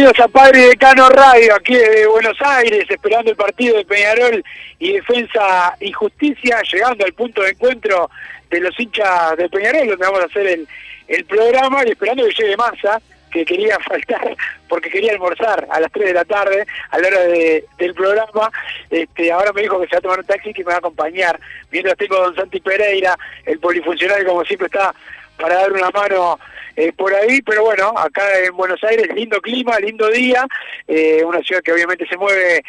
Bienvenidos a Padre Decano Radio, aquí de Buenos Aires, esperando el partido de Peñarol y Defensa y Justicia, llegando al punto de encuentro de los hinchas de Peñarol, donde vamos a hacer el, el programa y esperando que llegue Massa, que quería faltar porque quería almorzar a las 3 de la tarde a la hora de- del programa. Este, ahora me dijo que se va a tomar un taxi que me va a acompañar. Mientras tengo a don Santi Pereira, el polifuncionario como siempre está para dar una mano eh, por ahí, pero bueno, acá en Buenos Aires, lindo clima, lindo día, eh, una ciudad que obviamente se mueve,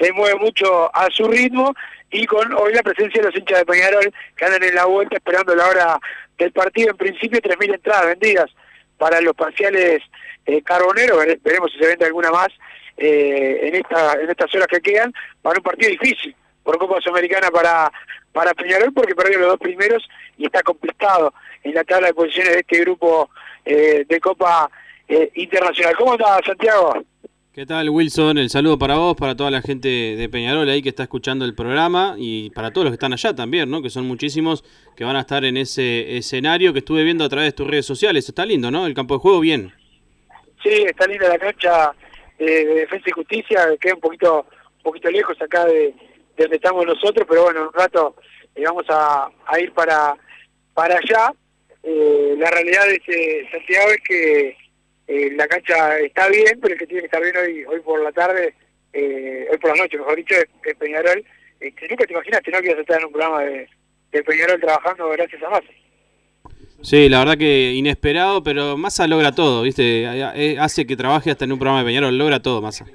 se mueve mucho a su ritmo, y con hoy la presencia de los hinchas de Peñarol que andan en la vuelta esperando la hora del partido, en principio 3.000 entradas vendidas para los parciales eh, carboneros, vere- veremos si se vende alguna más eh, en esta en estas horas que quedan, para un partido difícil por Copa Sudamericana para, para Peñarol, porque perdió los dos primeros y está complicado en la tabla de posiciones de este grupo eh, de Copa eh, Internacional. ¿Cómo está Santiago? ¿Qué tal, Wilson? El saludo para vos, para toda la gente de Peñarol ahí que está escuchando el programa y para todos los que están allá también, ¿no? Que son muchísimos que van a estar en ese escenario que estuve viendo a través de tus redes sociales. Está lindo, ¿no? El campo de juego, bien. Sí, está linda la cancha eh, de Defensa y Justicia, queda un poquito un poquito lejos acá de, de donde estamos nosotros, pero bueno, en un rato eh, vamos a, a ir para, para allá. Eh, la realidad de ese Santiago es que eh, la cancha está bien, pero el que tiene que estar bien hoy, hoy por la tarde, eh, hoy por la noche, mejor dicho, es, es Peñarol. Que nunca te imaginaste, ¿no? Que ibas a estar en un programa de, de Peñarol trabajando gracias a Massa. Sí, la verdad que inesperado, pero Massa logra todo, ¿viste? Hace que trabaje hasta en un programa de Peñarol, logra todo Massa.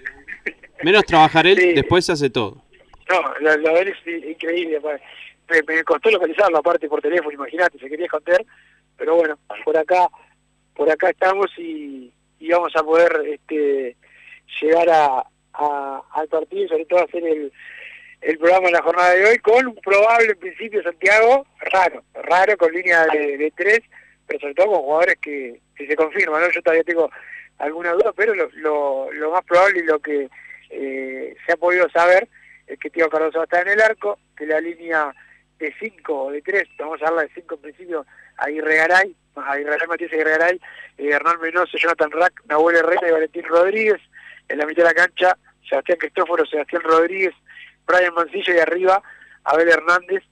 Menos trabajar él, Sí. después hace todo. No, la, la verdad es i- increíble. Me, costó localizarlo aparte por teléfono, imagínate, se quería esconder, pero bueno, por acá, por acá estamos y, vamos a poder este, llegar a, a- al partido y sobre todo hacer el, el programa en la jornada de hoy con un probable en principio Santiago raro, raro con línea de, de tres, pero sobre todo con jugadores que, que se confirman, ¿no? Yo todavía tengo alguna duda, pero lo, lo, lo más probable y lo que eh, se ha podido saber es que Tío Cardoso va a estar en el arco, que la línea de 5 o de 3, vamos a hablar de 5 en principio, Aguirre Garay, Aguirre Matías Aguirre Garay, eh, Hernán Menose, Jonathan Rack, Nahuel Herrera y Valentín Rodríguez, en la mitad de la cancha, Sebastián Cristóforo, Sebastián Rodríguez, Brian Mancilla y arriba, Abel Hernández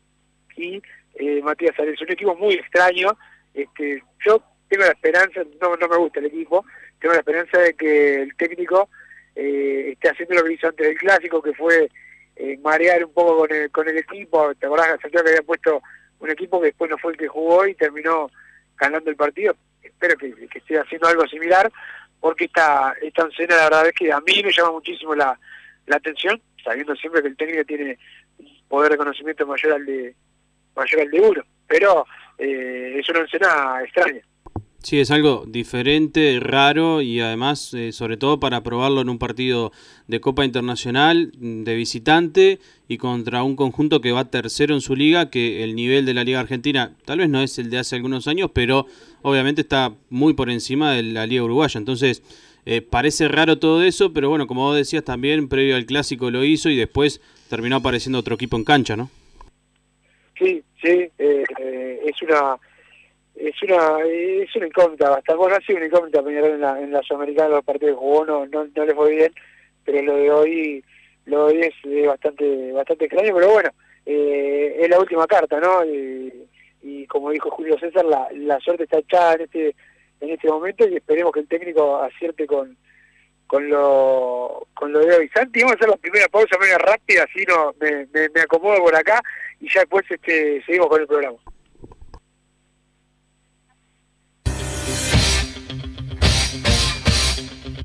y eh, Matías Ares. Un equipo muy extraño, este, yo tengo la esperanza, no, no me gusta el equipo, tengo la esperanza de que el técnico eh, esté haciendo lo que hizo antes del clásico, que fue eh, marear un poco con el, con el equipo. ¿Te acordás, Santiago, que había puesto un equipo que después no fue el que jugó y terminó ganando el partido? Espero que, que esté haciendo algo similar, porque esta, esta escena la verdad es que a mí me llama muchísimo la, la atención, sabiendo siempre que el técnico tiene un poder de conocimiento mayor al de mayor al de uno, pero eh, es una escena extraña. Sí, es algo diferente, raro y además, eh, sobre todo para probarlo en un partido de Copa Internacional, mm, de visitante y contra un conjunto que va tercero en su liga, que el nivel de la Liga Argentina tal vez no es el de hace algunos años, pero obviamente está muy por encima de la Liga Uruguaya. Entonces, eh, parece raro todo eso, pero bueno, como vos decías también, previo al clásico lo hizo y después terminó apareciendo otro equipo en cancha, ¿no? Sí, sí, eh, es una es una es una incógnita hasta bueno ha sido una incógnita Peñarol en la, en la Sudamericana los partidos jugó no, no, no le fue bien pero lo de hoy lo de hoy es, bastante bastante extraño pero bueno eh, es la última carta no y, y, como dijo Julio César la, la suerte está echada en este en este momento y esperemos que el técnico acierte con con lo con lo de hoy. Santi vamos a hacer la primera pausa media rápida así no me, me, me acomodo por acá y ya después este seguimos con el programa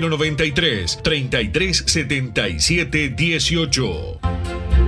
093 33 77 18.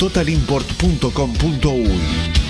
totalimport.com.uy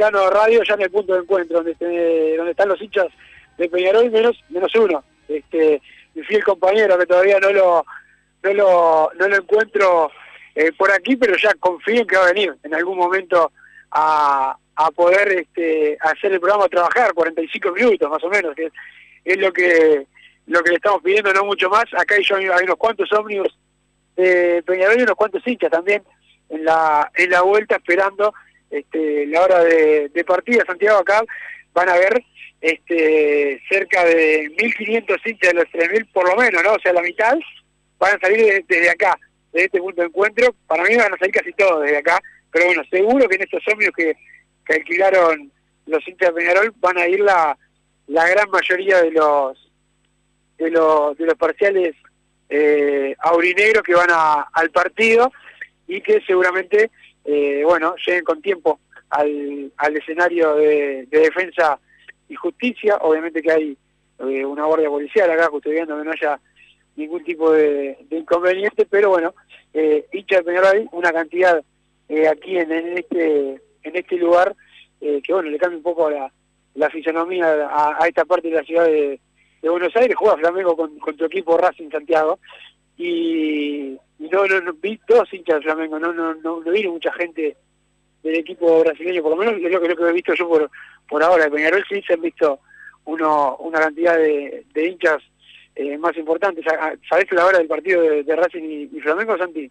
Decano Radio, ya en el punto de encuentro, donde, este- donde están los hinchas de Peñarol, menos, menos uno. Este, mi fiel compañero, que todavía no lo, no lo, no lo encuentro eh, por aquí, pero ya confío en que va a venir en algún momento a, a poder este, hacer el programa, trabajar 45 minutos más o menos, que es, es lo que lo que le estamos pidiendo, no mucho más. Acá hay, hay unos cuantos ómnibus de Peñarol y unos cuantos hinchas también en la en la vuelta esperando este, la hora de, de partida. Santiago acá van a ver este, cerca de 1.500 hinchas de los 3.000 por lo menos, ¿no? O sea, la mitad van a salir de- desde acá, de este punto de encuentro. Para mí van a salir casi todos desde acá, pero bueno, seguro que en estos ómnibus que, que alquilaron los hinchas de Peñarol van a ir la, la gran mayoría de los de los, de los parciales eh, aurinegros que van a- al partido y que seguramente, eh, bueno, lleguen con tiempo al, al escenario de, de defensa y justicia. Obviamente que hay eh, una guardia policial acá custodiando que no haya ningún tipo de, inconveniente, pero bueno, eh, hincha de Peñarol una cantidad eh, aquí en, en este en este lugar eh, que bueno le cambia un poco la, la fisonomía a, a esta parte de la ciudad de, Buenos Aires, juega Flamengo con tu equipo Racing Santiago y, y no, no, no, vi dos hinchas de Flamengo, no, no, no, no vino mucha gente del equipo brasileño, por lo menos es lo que, lo que he visto yo por, por ahora, de Peñarol sí se han visto uno, una cantidad de, de hinchas eh, más importantes. Ah, ¿Sabés la hora del partido de, de Racing y, y Flamengo, Santi?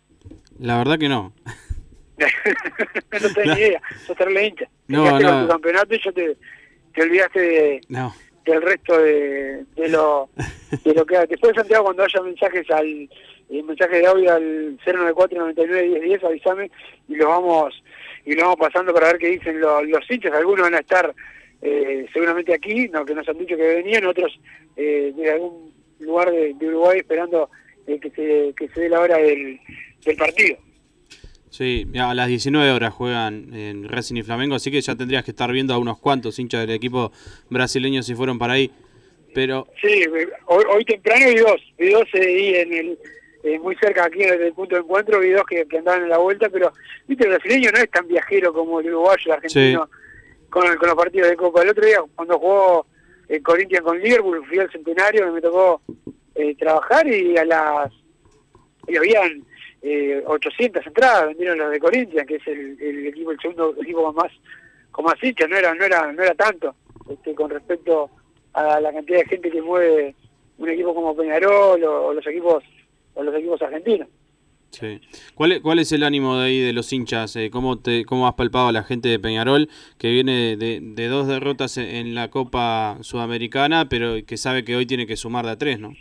La verdad que no. no tenés ni idea, sos terrible hincha. No, no. tu campeonato y ya te, te olvidaste de, No. Del resto de, de lo de lo que hay. Después Santiago cuando haya mensajes al eh, mensaje de audio al 094 99 10 10 avísame y los vamos y lo vamos pasando para ver qué dicen los, los hinchas algunos van a estar eh, seguramente aquí no que nos han dicho que venían otros eh, de algún lugar de, de Uruguay esperando eh, que se que se dé la hora del, del partido Sí, a las 19 horas juegan en Racing y Flamengo, así que ya tendrías que estar viendo a unos cuantos hinchas del equipo brasileño si fueron para ahí. Pero Sí, hoy, hoy temprano vi dos, vi dos eh, ahí en el, eh, muy cerca aquí desde el punto de encuentro, vi dos que, que andaban en la vuelta, pero viste el brasileño no es tan viajero como el uruguayo, el argentino, con, con los partidos de Copa. El otro día cuando jugó el Corinthians con Liverpool, fui al centenario, me tocó eh, trabajar y a las y habían eh, 800 entradas, vendieron los de Corinthians, que es el, el equipo, el segundo equipo con más con más hinchas, no era, no era, no era tanto este, con respecto a la cantidad de gente que mueve un equipo como Peñarol o, o los equipos o los equipos argentinos. Sí. ¿Cuál es, ¿Cuál es el ánimo de ahí de los hinchas? Eh, ¿Cómo, te, ¿Cómo has palpado a la gente de Peñarol que viene de, de dos derrotas en, en la Copa Sudamericana, pero que sabe que hoy tiene que sumar de a tres, ¿no?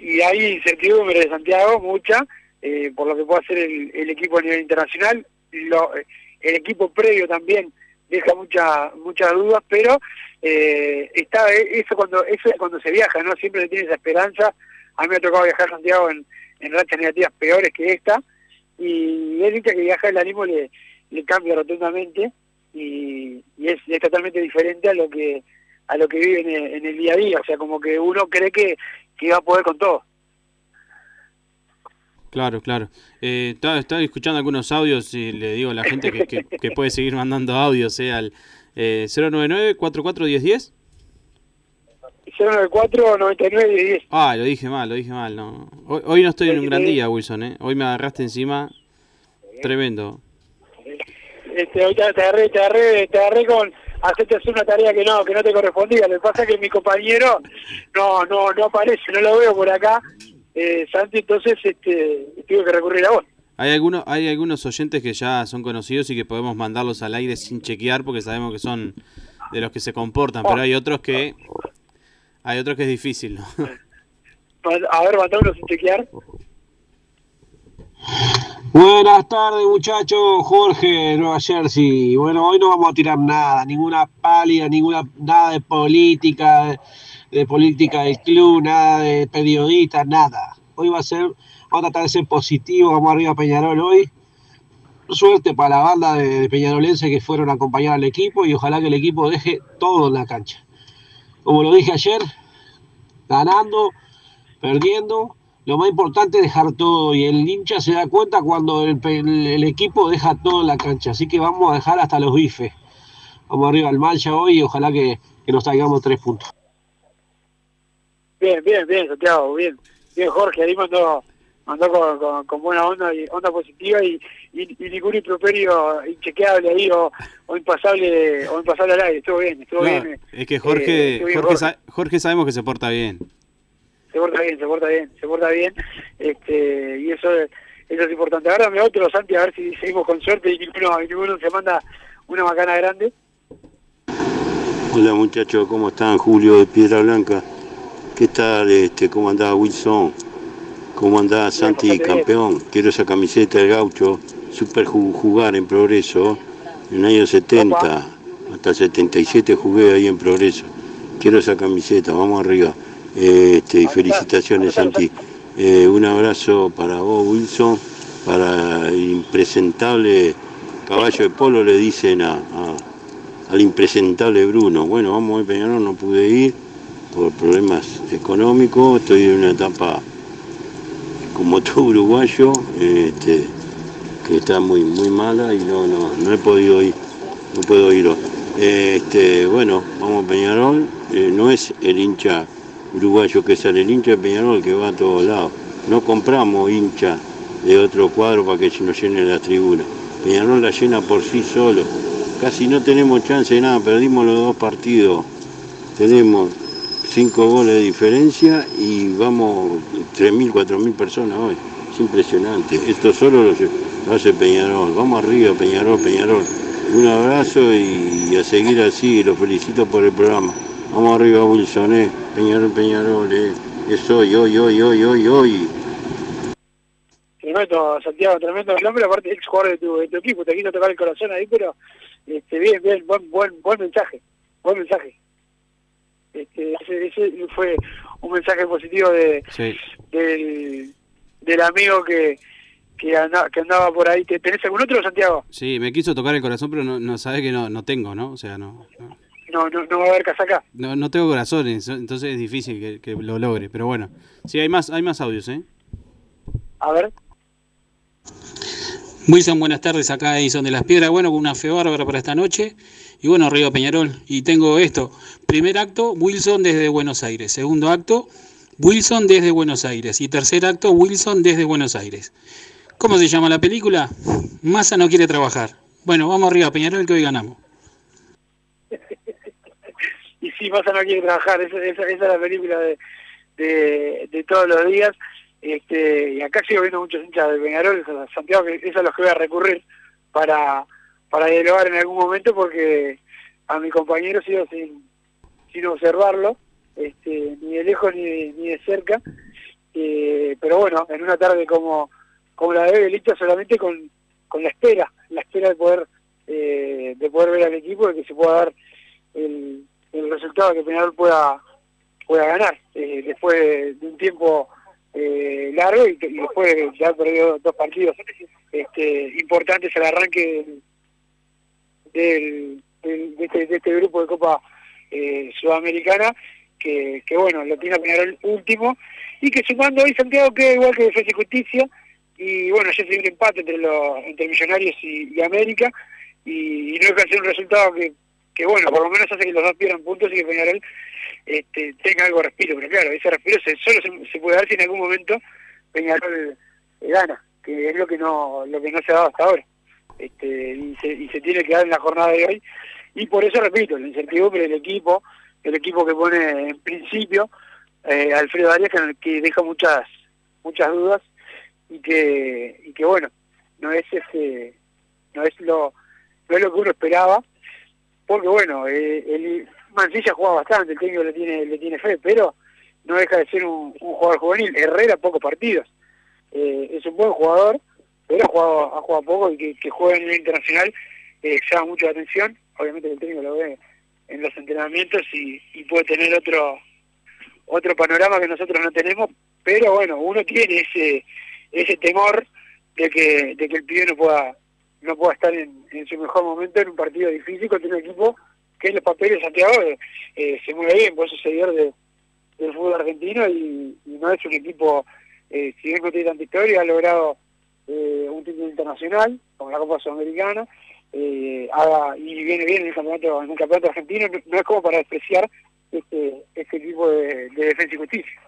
y hay incertidumbre de Santiago, mucha, eh, por lo que puede hacer el, el equipo a nivel internacional. Lo, el equipo previo también deja mucha, muchas dudas, pero eh, está eso cuando eso es cuando se viaja, ¿no? Siempre tiene esa esperanza. A mí me ha tocado viajar a Santiago en, en rachas negativas peores que esta, y es que viaja el ánimo le, le cambia rotundamente y, es, totalmente diferente a lo que a lo que vive en el, en el día a día, o sea, como que uno cree que, que iba a poder con todo. Claro, claro. Eh, estaba, estaba escuchando algunos audios y le digo a la gente que, que, que puede seguir mandando audios eh, al eh, 099-441010. 094-99-10. Ah, lo dije mal, lo dije mal. no Hoy, hoy no estoy en un gran día, Wilson. ¿eh? Hoy me agarraste encima. Tremendo. Este, hoy te te agarré, te agarré, te agarré con hacerte hacer una tarea que no, que no te correspondía. Lo que pasa es que mi compañero no, no, no aparece, no lo veo por acá. Eh, Santi, entonces este, tuve que recurrir a vos. Hay algunos, hay algunos oyentes que ya son conocidos y que podemos mandarlos al aire sin chequear porque sabemos que son de los que se comportan, pero hay otros que hay otros que es difícil, ¿no? A ver, matámoslo sin chequear. Buenas tardes muchachos, Jorge de Nueva Jersey. Bueno, hoy no vamos a tirar nada, ninguna pálida, ninguna nada de política, de, de política del club, nada de periodistas, nada. Hoy va a ser, vamos a tratar de ser positivo, vamos arriba a Peñarol hoy. Suerte para la banda de, de Peñarolense que fueron a acompañar al equipo y ojalá que el equipo deje todo en la cancha. Como lo dije ayer, ganando, perdiendo, lo más importante es dejar todo y el hincha se da cuenta cuando el, el, equipo deja todo en la cancha. Así que vamos a dejar hasta los bifes. Vamos arriba al Malcha hoy y ojalá que, que nos traigamos tres puntos. Bien, bien, bien, Santiago, bien. Bien, Jorge, ahí mandó, mandó con, con, con buena onda y onda positiva y, y, y ningún improperio inchequeable ahí o, o, impasable o impasable al aire. Estuvo bien, estuvo no, bien. Es que Jorge, eh, bien, Jorge, Jorge. Jorge sabemos que se porta bien se porta bien, se porta bien, se porta bien, este, y eso, eso es importante. Ahora me otro, Santi, a ver si seguimos con suerte y ninguno, y ninguno se manda una macana grande. Hola muchachos, ¿cómo están? Julio de Piedra Blanca. ¿Qué tal? Este, ¿Cómo andaba Wilson? ¿Cómo andaba Santi, campeón? Quiero esa camiseta del gaucho, super jugar en progreso. En el año 70, Opa. hasta el 77 jugué ahí en progreso. Quiero esa camiseta, vamos arriba. Este, felicitaciones Santi. Eh, un abrazo para vos Wilson, para el impresentable caballo de polo le dicen a, a, al impresentable Bruno. Bueno, vamos a Peñarol, no pude ir por problemas económicos, estoy en una etapa como todo uruguayo, este, que está muy muy mala y no, no, no he podido ir, no puedo ir. Este, bueno, vamos a Peñarol, eh, no es el hincha uruguayo que sale, el hincha de Peñarol que va a todos lados. No compramos hincha de otro cuadro para que se nos llene la tribuna. Peñarol la llena por sí solo. Casi no tenemos chance de nada, perdimos los dos partidos. Tenemos cinco goles de diferencia y vamos 3.000, 4.000 personas hoy. Es impresionante. Esto solo lo hace Peñarol. Vamos arriba, Peñarol, Peñarol. Un abrazo y a seguir así. Los felicito por el programa. Vamos arriba, Wilson, eh. Peñarol, Peñarol, eh. Es hoy, hoy, hoy, hoy, hoy, hoy. Tremendo, Santiago, tremendo el hombre, aparte ex jugador de tu, de tu equipo, te quiso tocar el corazón ahí, pero este, bien, bien, buen, buen, buen mensaje, buen mensaje. Este, ese, ese fue un mensaje positivo de sí. del, del amigo que, que, andaba, que andaba por ahí. ¿Tenés algún otro, Santiago? Sí, me quiso tocar el corazón, pero no, no sabe que no, no tengo, ¿no? O sea, no. no no, no, no va a haber casaca. No, no tengo corazones, entonces es difícil que, que, lo logre, pero bueno. Sí, hay más, hay más audios, ¿eh? A ver. Wilson, buenas tardes, acá Edison de las Piedras, bueno, con una fe bárbara para esta noche, y bueno, arriba Peñarol, y tengo esto, primer acto, Wilson desde Buenos Aires, segundo acto, Wilson desde Buenos Aires, y tercer acto, Wilson desde Buenos Aires. ¿Cómo se llama la película? Massa no quiere trabajar. Bueno, vamos arriba Peñarol, que hoy ganamos y sí, Massa no quiere trabajar, esa, esa, esa es la película de, de, de, todos los días. Este, y acá sigo viendo muchos hinchas de Peñarol, Santiago, que es a los que voy a recurrir para, para dialogar en algún momento porque a mi compañero sigo sin, sin observarlo, este, ni de lejos ni de, ni de cerca. Eh, pero bueno, en una tarde como, como la de Belita solamente con, con la espera, la espera de poder eh, de poder ver al equipo, de que se pueda dar el, el resultado que Peñarol pueda pueda ganar eh, después de un tiempo eh, largo y, y, después de haber perdido dos partidos este, importantes al arranque del, del, de, este, de, este, grupo de Copa eh, Sudamericana que, que, bueno, lo tiene Peñarol último y que sumando hoy Santiago queda igual que Defensa y Justicia y bueno, ya se un empate entre los entre Millonarios y, América y, y no es que hacer un resultado que, que bueno, por lo menos hace que los dos pierdan puntos y que Peñarol este, tenga algo de respiro, pero claro, ese respiro se, solo se, se, puede dar si en algún momento Peñarol eh, gana, que es lo que no lo que no se ha dado hasta ahora. Este, y, se, y se tiene que dar en la jornada de hoy. Y por eso repito, la incertidumbre del equipo, el equipo que pone en principio eh, Alfredo Arias, que, que deja muchas muchas dudas y que y que bueno, no es ese no es lo no es lo que uno esperaba, porque bueno, eh, el, Mancilla juega bastante, el técnico le tiene, le tiene fe, pero no deja de ser un, un jugador juvenil. Herrera, pocos partidos. Eh, es un buen jugador, pero ha jugado, poco y que, que juega a nivel internacional eh, llama mucho la atención. Obviamente el técnico lo ve en los entrenamientos y, puede tener otro otro panorama que nosotros no tenemos, pero bueno, uno tiene ese ese temor de que de que el pibe no pueda no pueda estar en, en su mejor momento en un partido difícil contra un equipo que en los papeles de Santiago eh, se mueve bien, por eso seguidor de, del fútbol argentino y, y, no es un equipo, eh, si bien no tiene tanta historia, ha logrado eh, un título internacional, como la Copa Sudamericana, eh, y viene bien en el campeonato, en el campeonato argentino, no, es como para despreciar este, este equipo de, de defensa y justicia.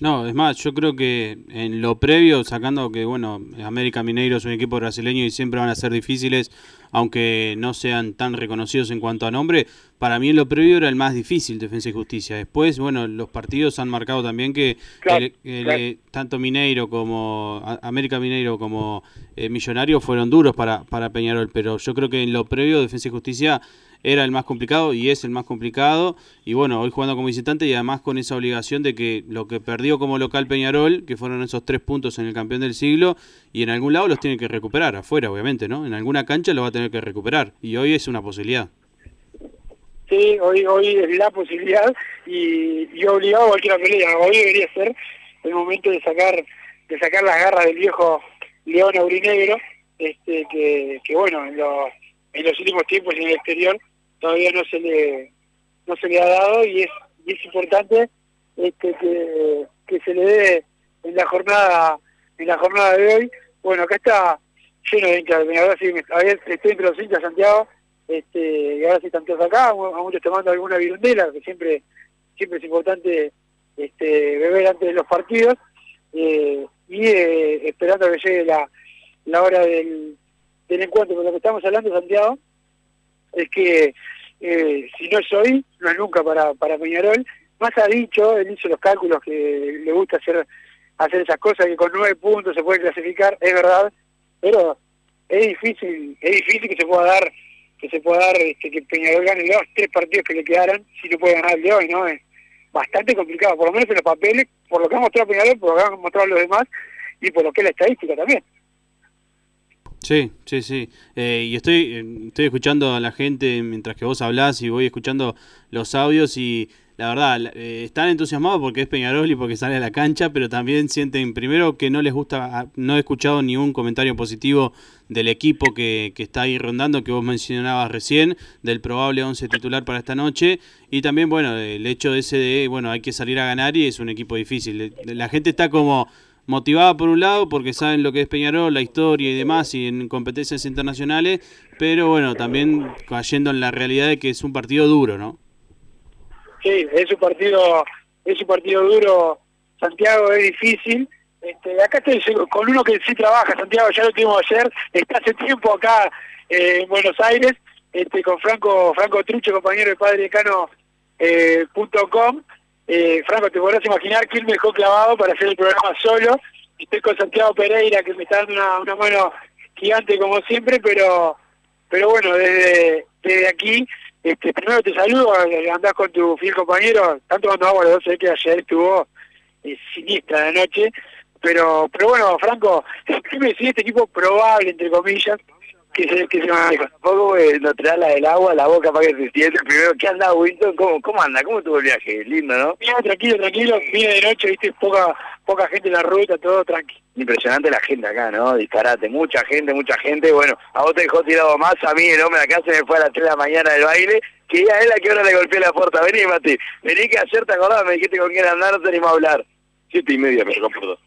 No, es más, yo creo que en lo previo, sacando que, bueno, América Mineiro es un equipo brasileño y siempre van a ser difíciles, aunque no sean tan reconocidos en cuanto a nombre, para mí en lo previo era el más difícil, Defensa y Justicia. Después, bueno, los partidos han marcado también que claro, el, el, claro. tanto Mineiro como América Mineiro como eh, Millonario fueron duros para, para Peñarol, pero yo creo que en lo previo Defensa y Justicia era el más complicado y es el más complicado. Y bueno, hoy jugando como visitante y además con esa obligación de que lo que perdió como local Peñarol, que fueron esos tres puntos en el campeón del siglo, y en algún lado los tiene que recuperar, afuera obviamente, ¿no? En alguna cancha lo va a tener que recuperar y hoy es una posibilidad. Sí, hoy hoy es la posibilidad y, y obligado a cualquier pelea. Hoy debería ser el momento de sacar de sacar las garras del viejo León Aurinegro, este que, que bueno, en los, en los últimos tiempos en el exterior todavía no se le no se le ha dado y es, y es importante este que, que se le dé en la jornada en la jornada de hoy. Bueno acá está lleno de hinchas ahora sí estoy entre los hinchas Santiago este y ahora sí están todos acá a muchos tomando alguna virundela que siempre siempre es importante este beber antes de los partidos eh, y eh, esperando que llegue la, la hora del, del encuentro con lo que estamos hablando Santiago es que eh, si no es hoy, no es nunca para, para Peñarol. Más ha dicho, él hizo los cálculos que le gusta hacer hacer esas cosas, que con nueve puntos se puede clasificar, es verdad, pero es difícil, es difícil que se pueda dar, que se pueda dar este, que Peñarol gane los tres partidos que le quedaran, si no puede ganar el de hoy, ¿no? Es bastante complicado, por lo menos en los papeles, por lo que ha mostrado Peñarol, por lo que han mostrado los demás, y por lo que es la estadística también. Sí, sí, sí. Eh, y estoy, eh, estoy escuchando a la gente mientras que vos hablás y voy escuchando los audios y la verdad, eh, están entusiasmados porque es Peñarol y porque sale a la cancha, pero también sienten primero que no les gusta, ah, no he escuchado ni un comentario positivo del equipo que, que está ahí rondando, que vos mencionabas recién, del probable 11 titular para esta noche, y también, bueno, el hecho ese de, bueno, hay que salir a ganar y es un equipo difícil. La gente está como motivada por un lado porque saben lo que es Peñarol, la historia y demás y en competencias internacionales, pero bueno, también cayendo en la realidad de que es un partido duro, ¿no? Sí, es un partido, es un partido duro, Santiago es difícil. Este, acá estoy con uno que sí trabaja, Santiago, ya lo tuvimos ayer, está hace tiempo acá eh, en Buenos Aires, este, con Franco, Franco Trucho, compañero de Padre Decano eh, punto com, Eh, Franco, te podrás imaginar quién me dejó clavado para hacer el programa solo. Estoy con Santiago Pereira, que me está dando una, una mano gigante como siempre, pero pero bueno, desde, desde aquí, este, primero te saludo, eh, andás con tu fiel compañero, tanto cuando hago los 12 que ayer estuvo eh, sinistra la noche, pero pero bueno, Franco, ¿qué me decís este equipo probable, entre comillas, que se, que se maneja? Tampoco eh, no te da la del agua la boca para que se siente. Primero, ¿qué anda, Winston? ¿Cómo, ¿Cómo anda? ¿Cómo estuvo el viaje? Lindo, ¿no? Mira, tranquilo, tranquilo, viene de noche, viste, poca poca gente en la ruta, todo tranqui. Impresionante la gente acá, ¿no? Disparate, mucha gente, mucha gente. Bueno, a vos te dejó tirado más, a mí el hombre acá se me fue a las 3 de la mañana del baile, que ya él a qué hora le golpeé la puerta. Vení, Mati, vení que ayer te acordás, me dijiste con quién andar, no te animó a hablar. Siete y media me por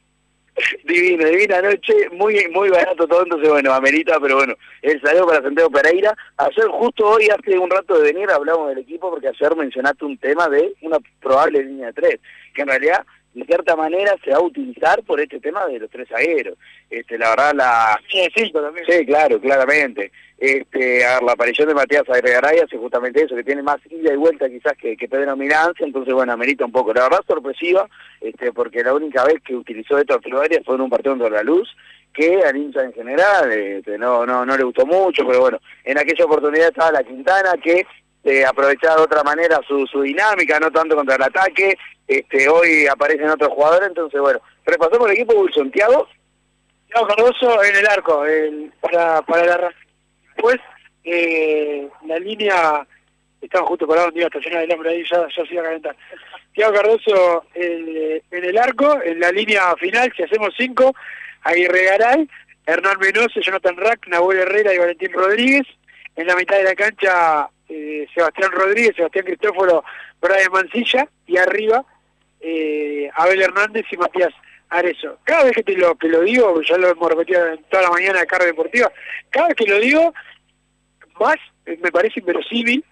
Divino, divina noche, muy muy barato todo, entonces bueno, amerita, pero bueno, el saludo para Santiago Pereira. Ayer, justo hoy, hace un rato de venir, hablamos del equipo porque ayer mencionaste un tema de una probable línea de tres, que en realidad de cierta manera se va a utilizar por este tema de los tres zagueros. Este, la verdad, la... Sí, también. Sí, claro, claramente. Este, a ver, la aparición de Matías Agregaray hace justamente eso, que tiene más ida y vuelta quizás que, que Pedro Minancia, entonces bueno, amerita un poco. La verdad sorpresiva, este, porque la única vez que utilizó esto a fue en un partido contra la luz, que al hincha en general este, no, no, no le gustó mucho, pero bueno, en aquella oportunidad estaba la Quintana que eh, aprovechaba de otra manera su, su dinámica, no tanto contra el ataque, este, hoy aparecen otros jugadores, entonces bueno, repasamos el equipo Wilson, Tiago. Tiago Cardoso en el arco, para, para la Después, eh, la línea, estaba justo parado un día estacionar el hombre ahí, ya, ya se iba a calentar. Tiago Cardoso en el arco, en la línea final, si hacemos cinco, Aguirre Garay, Hernán Menose, Jonathan Rack, Nahuel Herrera y Valentín Rodríguez. En la mitad de la cancha, eh, Sebastián Rodríguez, Sebastián Cristóforo, Brian Mancilla. Y arriba, eh, Abel Hernández y Matías Arezo. Cada vez que te lo que lo digo, ya lo hemos repetido en toda la mañana de carga deportiva, cada vez que lo digo, más eh, me parece inverosímil,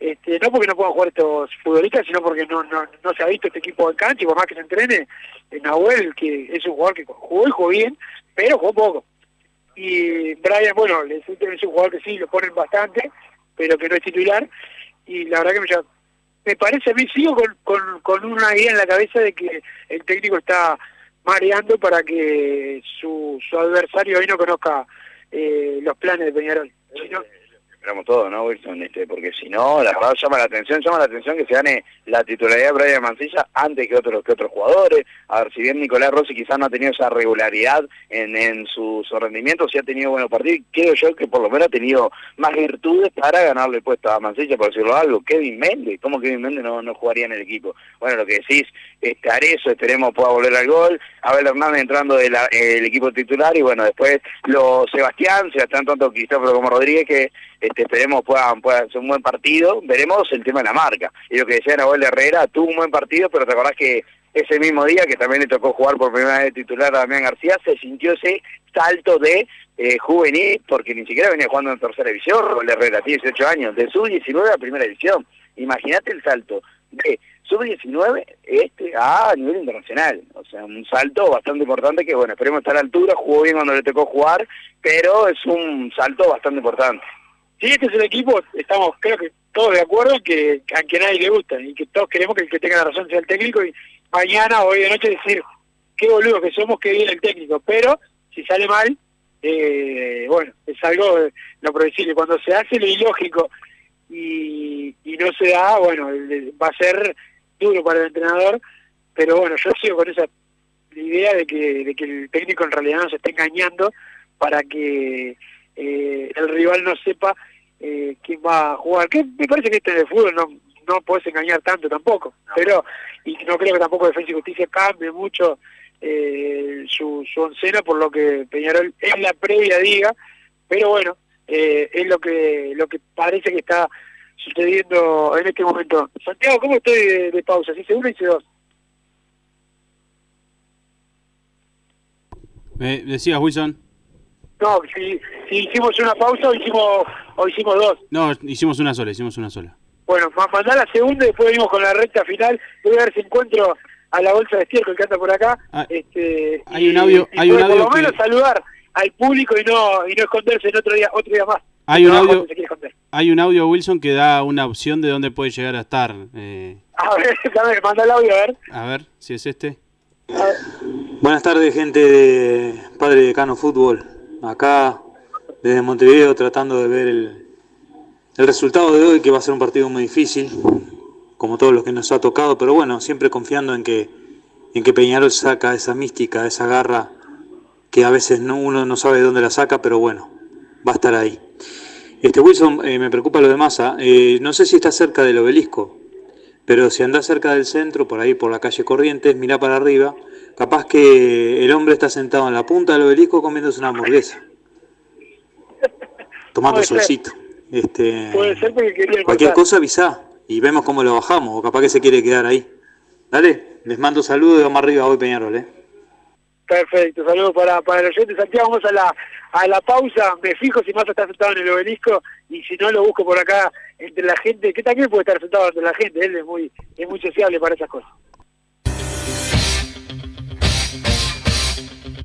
este, no porque no puedan jugar estos futbolistas, sino porque no, no, no se ha visto este equipo de cancha y por más que se entrene, en Nahuel, que es un jugador que jugó y jugó bien, pero jugó poco. Y Brian, bueno, es un jugador que sí, lo ponen bastante, pero que no es titular, y la verdad que me, me parece a mí, sigo con, con, con una idea en la cabeza de que el técnico está mareando para que su, su adversario hoy no conozca eh, los planes de Peñarol. Esperamos todo, ¿no, Wilson? Este, porque si no, la verdad llama la atención, llama la atención que se gane la titularidad de Brian Mancilla antes que otros que otros jugadores. A ver, si bien Nicolás Rossi quizás no ha tenido esa regularidad en, en sus su rendimientos, sí ha tenido buenos partidos, creo yo que por lo menos ha tenido más virtudes para ganarle puesto a Mancilla, por decirlo algo. Kevin Méndez, ¿cómo Kevin Méndez no, no jugaría en el equipo? Bueno, lo que decís, este Arezo, esperemos pueda volver al gol, Abel Hernández entrando del el equipo titular y bueno, después lo Sebastián, Sebastián tanto Cristóforo como Rodríguez que este, esperemos puedan, puedan hacer un buen partido, veremos el tema de la marca. Y lo que decía Nahuel Herrera, tuvo un buen partido, pero te acordás que ese mismo día, que también le tocó jugar por primera vez titular a Damián García, se sintió ese salto de eh, juvenil, porque ni siquiera venía jugando en tercera división, Nahuel Herrera, tiene 18 años, de sub-19 a primera división. Imagínate el salto de sub-19 este a nivel internacional. O sea, un salto bastante importante que, bueno, esperemos estar a la altura, jugó bien cuando le tocó jugar, pero es un salto bastante importante. Sí, este es el equipo, estamos creo que todos de acuerdo que a que nadie le gusta y que todos queremos que el que tenga la razón sea el técnico y mañana o hoy de noche decir qué boludo que somos, que viene el técnico, pero si sale mal, eh, bueno, es algo no predecible. Cuando se hace lo ilógico y, y no se da, bueno, va a ser duro para el entrenador, pero bueno, yo sigo con esa idea de que, de que el técnico en realidad no se esté engañando para que eh, el rival no sepa eh, quién va a jugar. Que me parece que este de fútbol no no puedes engañar tanto tampoco, pero y no creo que tampoco Defensa y Justicia cambie mucho eh, su, su oncena por lo que Peñarol en la previa diga, pero bueno, eh, es lo que lo que parece que está sucediendo en este momento. Santiago, ¿cómo estoy de, pausa? ¿Sí, uno y dos? Me decías, Wilson. No, si, si, hicimos una pausa o hicimos, o hicimos dos. No, hicimos una sola, hicimos una sola. Bueno, mandar la segunda y después venimos con la recta final. Voy a ver si encuentro a la bolsa de estiércol que anda por acá. Ah, este, hay un audio, hay un audio por lo menos saludar al público y no y no esconderse en otro día otro día más. Hay un audio, se quiere contar. hay un audio Wilson que da una opción de dónde puede llegar a estar. eh, A ver, a ver, manda el audio, a ver. a ver si es este. Buenas tardes, gente de Padre Decano Fútbol. Acá, desde Montevideo, tratando de ver el, el resultado de hoy, que va a ser un partido muy difícil, como todos los que nos ha tocado, pero bueno, siempre confiando en que, en que Peñarol saca esa mística, esa garra, que a veces no, uno no sabe de dónde la saca, pero bueno, va a estar ahí. Este Wilson, eh, me preocupa lo de Massa. Eh, no sé si está cerca del obelisco, pero si andás cerca del centro, por ahí por la calle Corrientes, mira para arriba, capaz que el hombre está sentado en la punta del obelisco comiéndose una hamburguesa, tomando Puede ser. solcito. Este, Puede ser porque quería cualquier cortar. cosa avisá y vemos cómo lo bajamos, o capaz que se quiere quedar ahí. Dale, les mando saludos y vamos arriba hoy Peñarol, ¿eh? Perfecto, saludos para, para el oyente. Santiago, vamos a la, a la pausa. Me fijo si más está sentado en el obelisco y si no lo busco por acá entre la gente, que también puede estar sentado entre la gente. Él es muy, es muy sociable para esas cosas.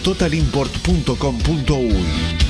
www.totalimport.com.uy.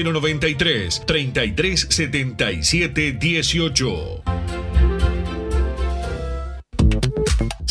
093 3377 18.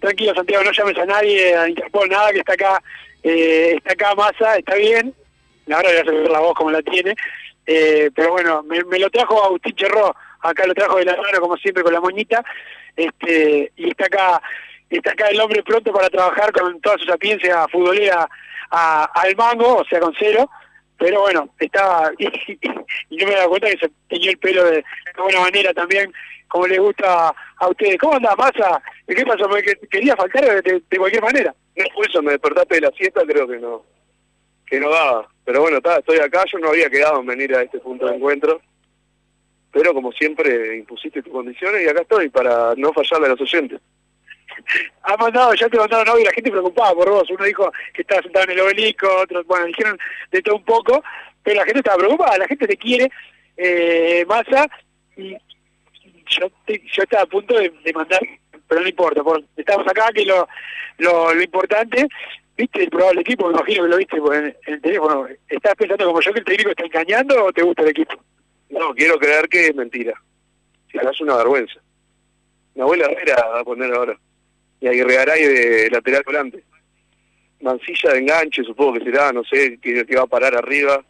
Tranquilo Santiago, no llames a nadie, a Interpol, nada, que está acá, eh, está acá Massa, está bien, ahora voy a hacer la voz como la tiene, eh, pero bueno, me, me lo trajo Agustín Cherró, acá lo trajo de la mano como siempre con la moñita, este, y está acá, está acá el hombre pronto para trabajar con toda su sapiencia futbolera a- al mango, o sea con cero, pero bueno, estaba, y, y no me da cuenta que se teñió el pelo de, de buena manera también, como les gusta a ustedes. ¿Cómo anda, Massa? ¿Qué pasó? ¿Me que- quería faltar de, cualquier manera? No, eso me despertaste de la siesta, creo que no que no daba. Pero bueno, está, estoy acá, yo no había quedado en venir a este punto de encuentro. Pero como siempre impusiste tus condiciones y acá estoy para no fallarle a los oyentes. Ha mandado, ya te mandaron audio, la gente preocupada por vos. Uno dijo que estaba sentado en el obelisco, otros, bueno, dijeron de todo un poco, pero la gente estaba preocupada, la gente te quiere, eh, Massa, y yo, te- yo estaba a punto de, mandar, pero no importa, por, estamos acá, que lo, lo, importante, viste el probable equipo, me imagino que lo viste por en, en el teléfono, ¿estás pensando como yo que el técnico está engañando o te gusta el equipo? No, quiero creer que es mentira. Si es una vergüenza. Mi abuela Herrera va a poner ahora. Y Aguirregaray de lateral volante. Mancilla de enganche, supongo que será, no sé, que, que va a parar arriba.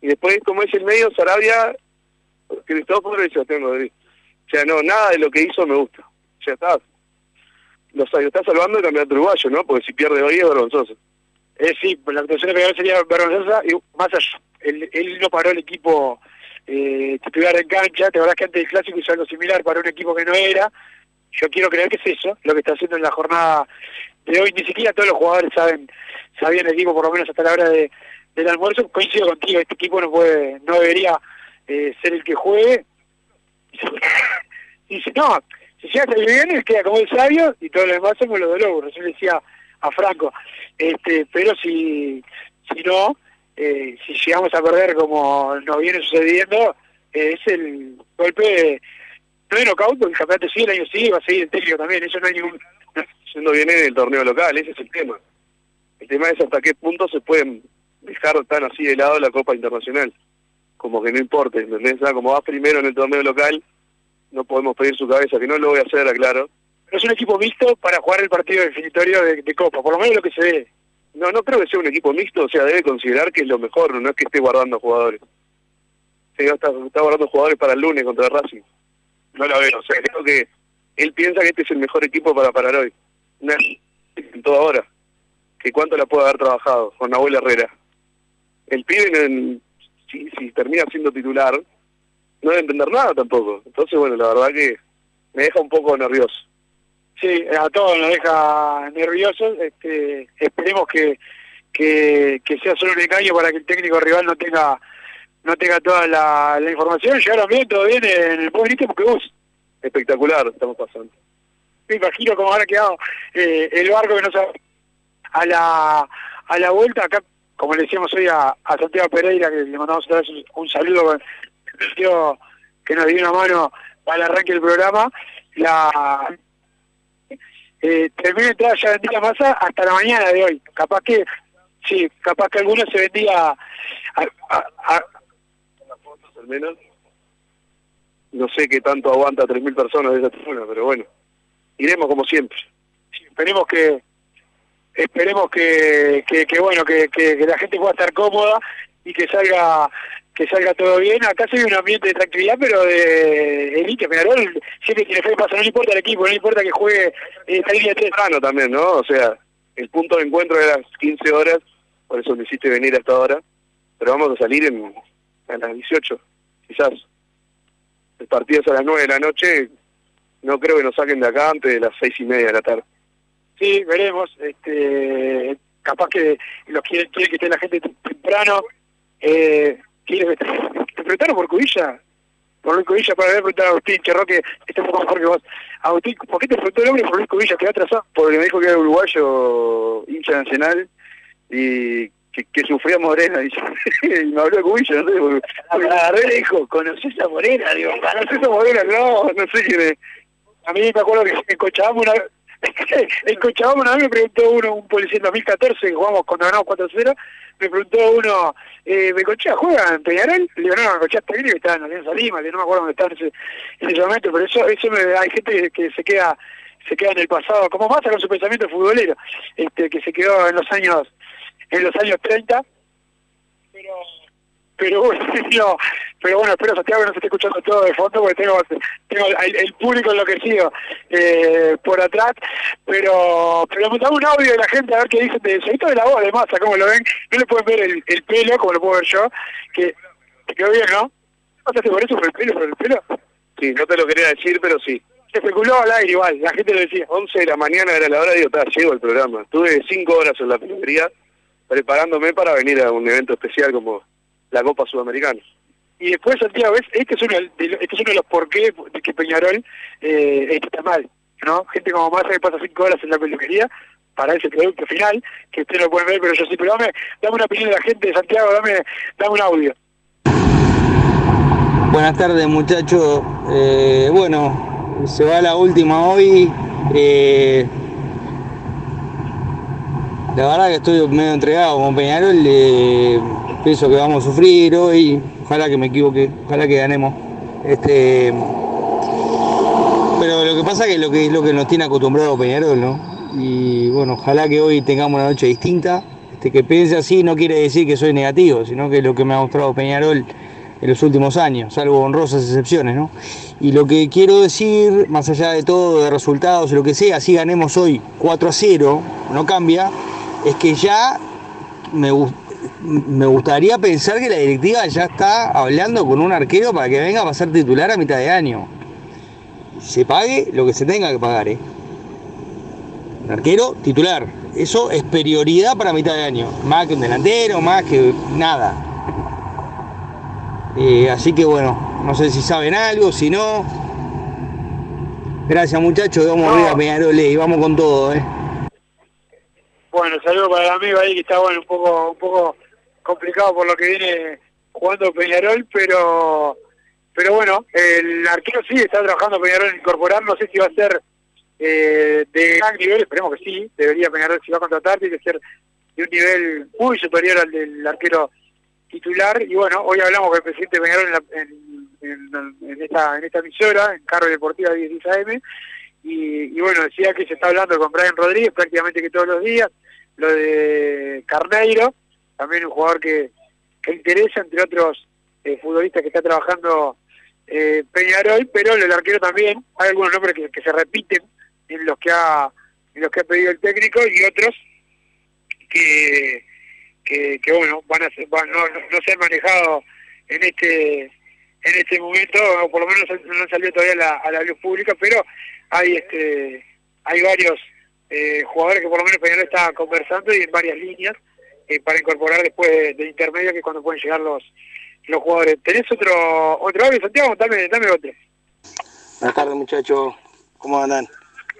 Y después, como es el medio, Sarabia, Cristóforo y Sebastián Rodríguez. O sea, no, nada de lo que hizo me gusta. O sea, está, lo, lo está salvando el campeonato uruguayo, ¿no? Porque si pierde hoy es vergonzoso. Eh, sí, pues la actuación de Peñarol sería vergonzosa y más allá, él, él no paró el equipo eh, titular en cancha, te verdad que antes del clásico hizo algo similar para un equipo que no era, yo quiero creer que es eso, lo que está haciendo en la jornada de hoy, ni siquiera todos los jugadores saben, sabían el equipo por lo menos hasta la hora de, del almuerzo, coincido contigo, este equipo no puede, no debería eh, ser el que juegue, y si no, si llega hasta el viernes queda como el sabio y todo lo demás somos los Lobo, recién le decía a Franco, este, pero si, si no, eh, si llegamos a perder como nos viene sucediendo, eh, es el golpe, no de knockout, el campeonato sigue, el año sigue, va a seguir el técnico también, eso no hay ningún... Yendo viene del torneo local, ese es el tema. El tema es hasta qué punto se pueden dejar tan así de lado la Copa Internacional. Como que no importa, ¿entendés? Ah, Como vas primero en el torneo local, no podemos pedir su cabeza, que no lo voy a hacer, aclaro. Pero es un equipo mixto para jugar el partido definitorio de, de Copa, por lo menos lo que se ve. No, no creo que sea un equipo mixto, o sea, debe considerar que es lo mejor, no es que esté guardando jugadores. Sí, no, está, está guardando jugadores para el lunes contra Racing. No lo veo, o sea, creo que él piensa que este es el mejor equipo para parar hoy. En toda hora. Que cuánto la puede haber trabajado con Nahuel Herrera. El pibe, en- si, si termina siendo titular, no debe entender nada tampoco. Entonces, bueno, la verdad que me deja un poco nervioso. Sí, a todos nos deja nerviosos. Este, esperemos que, que, que sea solo un engaño para que el técnico rival no tenga no tenga toda la, la información. Llegaron bien, todo bien en el buen ritmo que vos. Espectacular estamos pasando. Me imagino cómo habrá quedado eh, el barco que nos ha- a la a la vuelta acá, como le decíamos hoy a, a Santiago Pereira, que le mandamos otra vez un, un saludo que nos dio una mano para el arranque del programa. La eh, termina de entrar ya vendía masa hasta la mañana de hoy. Capaz que, sí, capaz que algunos se vendía a- a- a- al menos. No sé qué tanto aguanta 3.000 personas de esa tribuna, pero bueno, iremos como siempre. esperemos que esperemos que, que, bueno que, que, la gente pueda estar cómoda y que salga que salga todo bien acá se ve un ambiente de tranquilidad pero de elite Peñarol siempre tiene fe pasa no le importa el equipo no le importa que juegue eh, esta línea Temprano también, ¿no? O sea, el punto de encuentro era las 15 horas, por eso me hiciste venir a esta hora, pero vamos a salir en, a las 18, quizás. El partido es a las 9 de la noche, no creo que nos saquen de acá antes de las seis y media de la tarde. Sí veremos este capaz que los quiere, quiere que esté la gente temprano eh, quiere que te preguntaron por Cubilla por Luis Cubilla para haber preguntado a Agustín Cherroque está un poco mejor que vos Agustín ¿por qué te preguntó el hombre por Luis Cubilla que va atrasado? porque me dijo que era uruguayo, hincha nacional, y que, que sufría Morena, y me habló de Cubilla, no sé. Porque, agarré le dijo, ¿conoces a Morena? Digo, ¿conoces a Morena? No, no sé quién es. A mí me acuerdo que en Cochabamba una en Cochabamba me preguntó uno, un policía en 2014, que jugamos cuando ganamos 4-0, me preguntó uno, eh, ¿Becochea juega en Peñarol? Le digo, no, Becochea está bien, que está en Alianza Lima, que no me acuerdo dónde está en ese, en ese momento, pero eso, eso me, hay gente que, se queda se queda en el pasado, como Massa con su pensamiento futbolero, este, que se quedó en los años, en los años 30, pero pero bueno, no, pero bueno, espero Santiago que no se esté escuchando todo de fondo porque tengo, tengo el, el público enloquecido eh, por atrás, pero pero me un audio de la gente a ver qué dicen de eso. Esto de la voz de masa, como lo ven, no le pueden ver el, el pelo como lo puedo ver yo, que, que quedó bien, ¿no? ¿Pasaste por eso, por el pelo, por el pelo? Sí, no te lo quería decir, pero sí. Se especuló al aire igual, la gente lo decía. 11 de la mañana era la hora, digo, está, llego al programa. Estuve 5 horas en la peluquería preparándome para venir a un evento especial como la Copa Sudamericana. Y después, Santiago, ¿ves? Este, es uno de, los- este es uno de los porqués de que Peñarol eh, está mal, ¿no? Gente como Massa que pasa cinco horas en la peluquería para ese producto final, que ustedes no pueden ver, pero yo sí, pero dame, dame una opinión de la gente de Santiago, dame, dame un audio. Buenas tardes muchachos. Eh, bueno, se va la última hoy. Eh, la verdad que estoy medio entregado como Peñarol. pienso que vamos a sufrir hoy. Ojalá que me equivoque, ojalá que ganemos. Este, pero lo que pasa que es lo que es lo que nos tiene acostumbrado Peñarol, ¿no? Y bueno, ojalá que hoy tengamos una noche distinta. Este, que piense así no quiere decir que soy negativo, sino que es lo que me ha mostrado Peñarol en los últimos años, salvo honrosas excepciones, ¿no? Y lo que quiero decir, más allá de todo, de resultados, lo que sea, si ganemos hoy 4 a 0, no cambia, es que ya me, me gustaría pensar que la directiva ya está hablando con un arquero para que venga a ser titular a mitad de año. Se pague lo que se tenga que pagar, ¿eh? Un arquero titular. Eso es prioridad para mitad de año. Más que un delantero, más que nada. Eh, así que bueno, no sé si saben algo, si no. Gracias muchachos, vamos No. arriba Peñarol y vamos con todo, eh. Bueno, saludo para el amigo ahí que está bueno un poco un poco complicado por lo que viene jugando Peñarol, pero pero bueno, el arquero sí está trabajando Peñarol en incorporar, no sé si va a ser eh, de gran nivel, esperemos que sí, debería Peñarol si va a contratar, tiene que ser de un nivel muy superior al del arquero titular, y bueno, hoy hablamos con el presidente Peñarol en, la- en, esta, en esta emisora, en Carro Deportiva 16 AM, y, y bueno, decía que se está hablando con Brian Rodríguez prácticamente que todos los días, lo de Carneiro, también un jugador que, interesa, entre otros eh, futbolistas que está trabajando eh, Peñarol, pero el arquero también, hay algunos nombres que, se repiten en los que ha en los que ha pedido el técnico y otros que que, que, bueno van a ser, van- no, no, se han manejado en este en este momento o por lo menos no han salido todavía la, a la luz pública pero hay este hay varios eh, jugadores que por lo menos Peñarol está conversando y en varias líneas eh, para incorporar después de, de intermedio que es cuando pueden llegar los los jugadores tenés otro otro audio Santiago dame dame otro Buenas tardes muchachos, ¿cómo andan?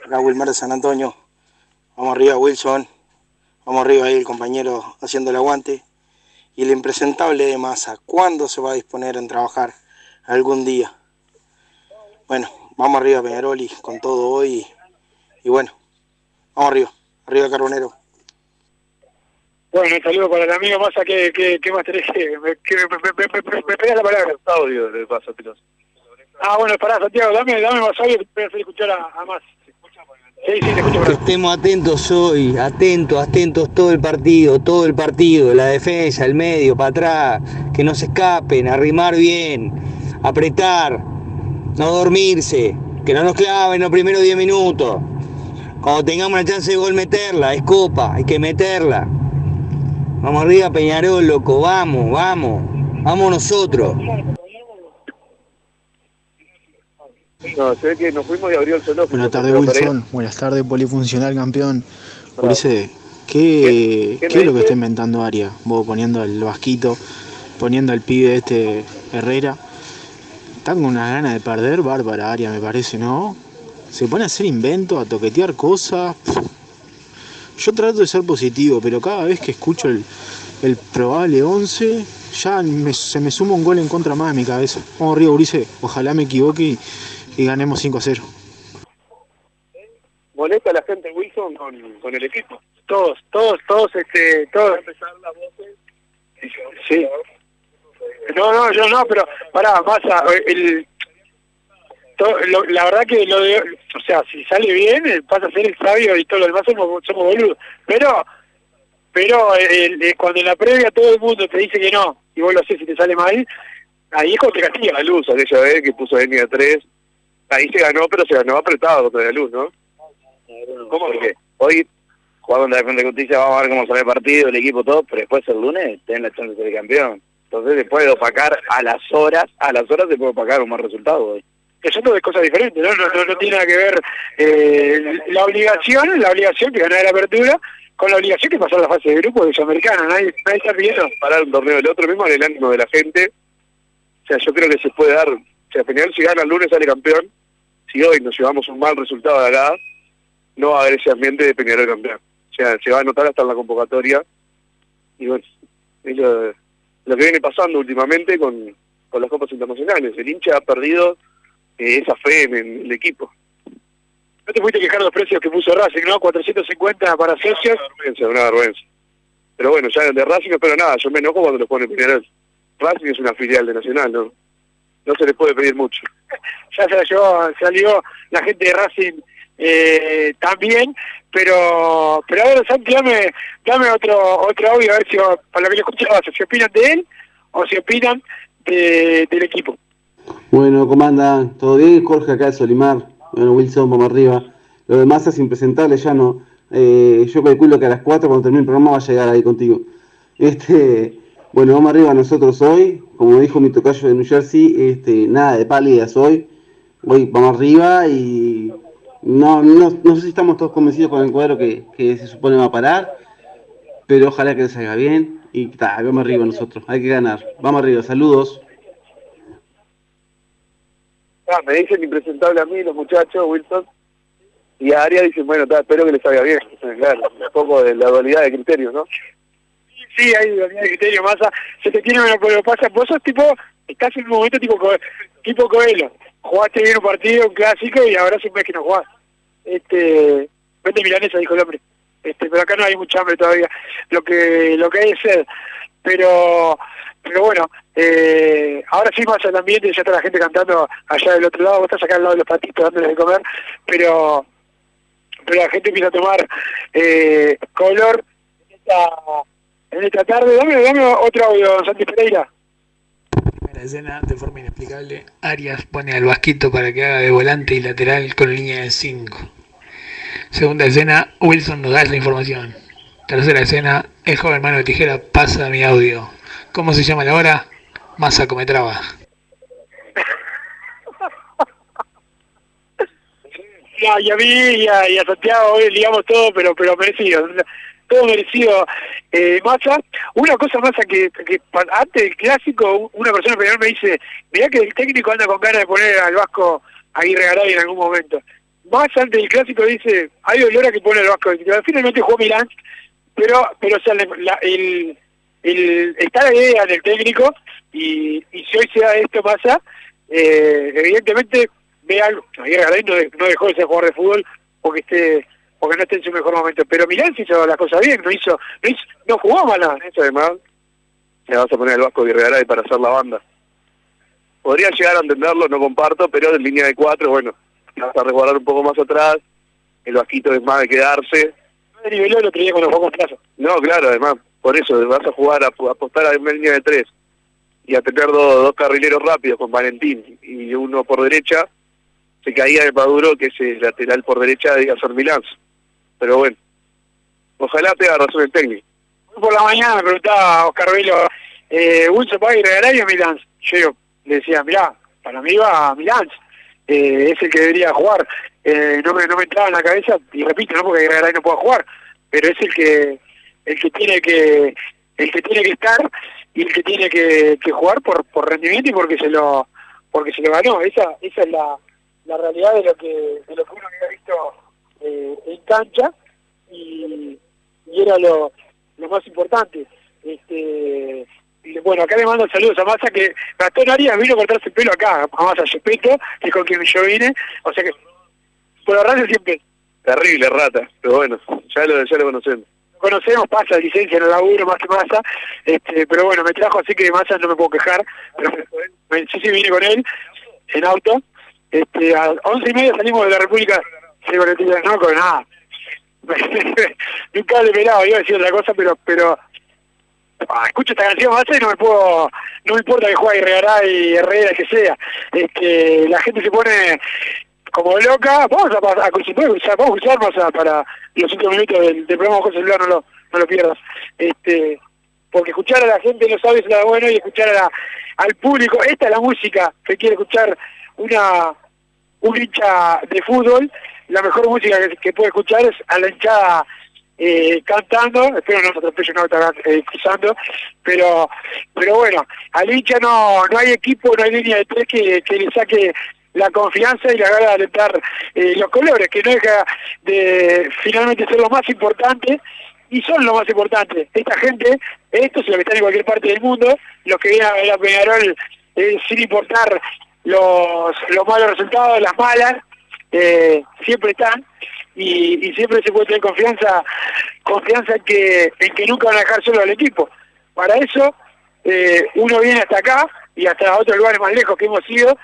Acá Wilmar de San Antonio. Vamos arriba Wilson, vamos arriba ahí el compañero haciendo el aguante. Y el impresentable de masa, ¿cuándo se va a disponer en trabajar? Algún día. Bueno, vamos arriba Peñaroli con todo hoy. Y bueno, vamos arriba, arriba Carbonero. Bueno, saludo para el amigo Massa, ¿qué, qué, qué más tenés que me, que me, me, me, me- me- me pegas la palabra? Audio de paso, Pilos. Ah, bueno, pará, Santiago, dame, dame más audio que te voy a hacer escuchar a, a más. Sí, sí, te escucho estemos atentos hoy, atentos, atentos todo el partido, todo el partido, la defensa, el medio, para atrás, que no se escapen, arrimar bien, apretar, no dormirse, que no nos claven los primeros 10 minutos. Cuando tengamos una chance de gol meterla, es copa, hay que meterla. Vamos arriba Peñarol, loco, vamos, vamos, vamos nosotros. No, se ve que nos fuimos y abrió el zoológico. Buenas tardes, Wilson. Buenas tardes, polifuncional campeón. Ulises, ¿qué, ¿Qué ¿qué, me es lo que está inventando Aria? Vos poniendo al vasquito, poniendo al pibe este Herrera. Está con una gana de perder, bárbara Aria, me parece, ¿no? Se pone a hacer inventos, a toquetear cosas. Yo trato de ser positivo, pero cada vez que escucho el, el probable 11, ya me- se me suma un gol en contra más de mi cabeza. Vamos arriba, Ulises. Ojalá me equivoque y, y ganemos 5 a 0. molesta a la gente Wilson con, con el equipo. Todos, todos, todos, este, todos. Sí. No, no, yo no, pero pará, Massa, el, lo- la verdad que lo de, o sea, si sale bien, eh, pasa a ser el sabio y todo lo demás somos, somos boludos. Pero, pero el- cuando en la previa todo el mundo te dice que no, y vos lo haces y te sale mal, ahí es te castiga. La luz, aquella vez que puso línea 3, ahí se ganó, pero se ganó apretado contra la luz, ¿no? ¿Cómo que? Hoy, jugando en la Defensa de Justicia, vamos a ver cómo sale el partido, el equipo, todo, pero después el lunes tenés la chance de ser campeón. Entonces se puede opacar a las horas, a las horas se puede opacar un mal resultado hoy. Que son dos cosas diferentes, ¿no? No, no, tiene nada que ver eh, la obligación, la obligación que ganar la apertura, con la obligación que pasar la fase de grupo de Sudamericana, nadie, nadie está pidiendo. Parar un torneo del otro mismo en el ánimo de la gente. O sea, yo creo que se puede dar, o sea, Peñarol si gana el lunes sale campeón, si hoy nos llevamos un mal resultado de acá, no va a haber ese ambiente de Peñarol campeón. O sea, se va a notar hasta en la convocatoria. Y bueno, es lo, lo que viene pasando últimamente con, con las copas internacionales. El hincha ha perdido eh, esa fe en, en el equipo. No te fuiste a quejar de los precios que puso Racing, ¿no? 450 para socios. vergüenza, una vergüenza. Pero bueno, ya de Racing no espero nada, yo me enojo cuando lo pone Peñarol. Racing es una filial de Nacional, ¿no? No se les puede pedir mucho. Ya se la llevó, salió la gente de Racing eh, también, pero pero a ver, Santi, dame, dame otro otro audio, a ver si para lo que le escuchaba, si opinan de él o si opinan de, del equipo. Bueno, ¿cómo andan? ¿Todo bien? Jorge acá de Solimar. Bueno, Wilson, vamos arriba. Lo demás es impresentable, ya no. Eh, yo calculo que a las 4 cuando termine el programa va a llegar ahí contigo. Este, bueno, vamos arriba nosotros hoy. Como dijo mi tocayo de New Jersey, este, nada de pálidas hoy. Hoy vamos arriba y no, no, no sé si estamos todos convencidos con el cuadro que, que se supone va a parar, pero ojalá que salga bien. Y ta, vamos arriba nosotros, hay que ganar. Vamos arriba, saludos. Ah, me dicen impresentable a mí los muchachos, Wilson. Y a Arias dicen, bueno, ta, espero que les salga bien. Claro, un poco de la dualidad de criterios, ¿no? Sí, hay unidad de criterio, masa. Se te tiene una pero pasa. Vos sos tipo, estás en un momento tipo, tipo Coelho. Jugaste bien un partido, un clásico, y ahora hace un mes que no jugás. Este, vende milanesa, dijo el hombre. Este, pero acá no hay mucha hambre todavía. Lo que, lo que hay es sed. Pero, pero bueno, eh, ahora sí más el ambiente, ya está la gente cantando allá del otro lado, vos estás acá al lado de los patitos dándoles de comer, pero, pero la gente empieza a tomar eh, color en esta, en esta tarde. Dame, dame otro audio, Santi Pereira. Primera escena, de forma inexplicable, Arias pone al Vasquito para que haga de volante y lateral con línea de 5. Segunda escena, Wilson nos da la información. Tercera escena, el joven mano de tijera pasa mi audio. ¿Cómo se llama la hora? Masa come traba. Ya, y a mí y a, Santiago hoy ligamos todo, pero pero merecido. Todo merecido. Eh, Massa, una cosa Massa que, que antes del clásico, una persona peor me dice, mirá que el técnico anda con ganas de poner al Vasco Aguirre Garay en algún momento. Más antes del clásico dice, hay olor a que pone el Vasco. Finalmente jugó Milán, pero pero o sea, la- el, el, está la idea del técnico y, y si hoy se da esto pasa, eh, evidentemente ve algo. No, no dejó de ser jugador de fútbol porque esté porque no esté en su mejor momento. Pero Milán sí hizo las cosas bien, no hizo, no, hizo, no jugó mala. Eso además, se vas a poner el Vasco Guerrero para hacer la banda. Podría llegar a entenderlo, no comparto, pero en línea de cuatro, bueno, vas a resguardar un poco más atrás, el Vasquito es más de quedarse. No niveló el otro día cuando Plaza. No, claro, además, por eso vas a jugar, a, a apostar a una línea de tres y a tener dos, dos carrileros rápidos con Valentín y uno por derecha, se caía de Maduro, que es el lateral por derecha de Gasol Milán. Pero bueno, ojalá tenga razón el técnico. por la mañana me preguntaba Oscar Velo, eh, Wilson va a ir a Garay o Milán. Yo le decía, mirá, para mí va Milán, eh, es el que debería jugar. Eh, no, me, no me entraba en la cabeza, y repito, no porque Garay no pueda jugar, pero es el que el que tiene que el que tiene que estar y el que tiene que, que jugar por, por rendimiento y porque se lo porque se lo ganó. Esa esa es la, la realidad de lo que de lo que uno había visto eh, en cancha y, y era lo, lo más importante. Este, y bueno, acá le mando saludos a Massa que Gastón Arias vino a cortarse el pelo acá, a Massa Yepeto, que con quien yo vine, o sea que por la radio siempre Terrible rata, pero bueno, ya lo, ya lo conocemos. conocemos, pasa licencia en el laburo más que Massa, este, pero bueno, me trajo así que Massa no me puedo quejar, pero me- sí, sí, vine con él en auto, Este, a once y media salimos de la República Segretina, no con nada. Nunca le pelado, iba a decir otra cosa, pero, pero ah, escucho esta canción más y no me puedo, no me importa que juegue Herrera y Herrera, que sea. Este, la gente se pone como loca, vamos a, a, usar, vamos a usar más a- para los últimos minutos del, programa con celular, no lo, no lo pierdas. Este, porque escuchar a la gente no sabe es bueno y escuchar a la- al público, esta es la música que quiere escuchar una un hincha de fútbol, la mejor música que, puede escuchar es a la hinchada eh, cantando, espero no nos atropelle no está eh, cruzando, pero pero bueno, al hincha no no hay equipo, no hay línea de tres que, que le saque la confianza y la gana de alentar eh, los colores, que no deja de finalmente ser lo más importante y son lo más importante. Esta gente, estos los que están en cualquier parte del mundo, los que vienen a ver a Peñarol eh, sin importar los, los malos resultados, las malas, eh, siempre están y, y siempre se puede tener confianza confianza en que, en que nunca van a dejar solo al equipo. Para eso eh, uno viene hasta acá y hasta otros lugares más lejos que hemos ido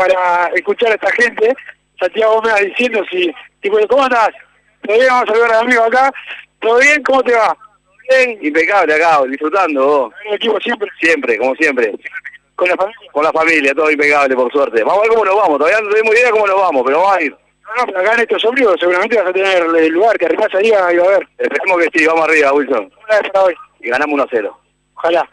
para escuchar a esta gente. Santiago Gómez diciendo si, tipo, ¿cómo andás? ¿Todo bien? Vamos a saludar al amigo acá. ¿Todo bien? ¿Cómo te va? Bien, impecable acá, disfrutando vos. El equipo siempre. Siempre, como siempre. ¿Con la familia? Con la familia, todo impecable, por suerte. Vamos a ver cómo nos vamos, todavía no tenemos idea cómo nos vamos, pero vamos a ir. No, no, pero acá en estos ómnibus seguramente vas a tener el lugar que arriba ahí a, iba a ver. Esperemos que sí, vamos arriba, Wilson. Una vez para hoy. Y ganamos 1 a 0. Ojalá.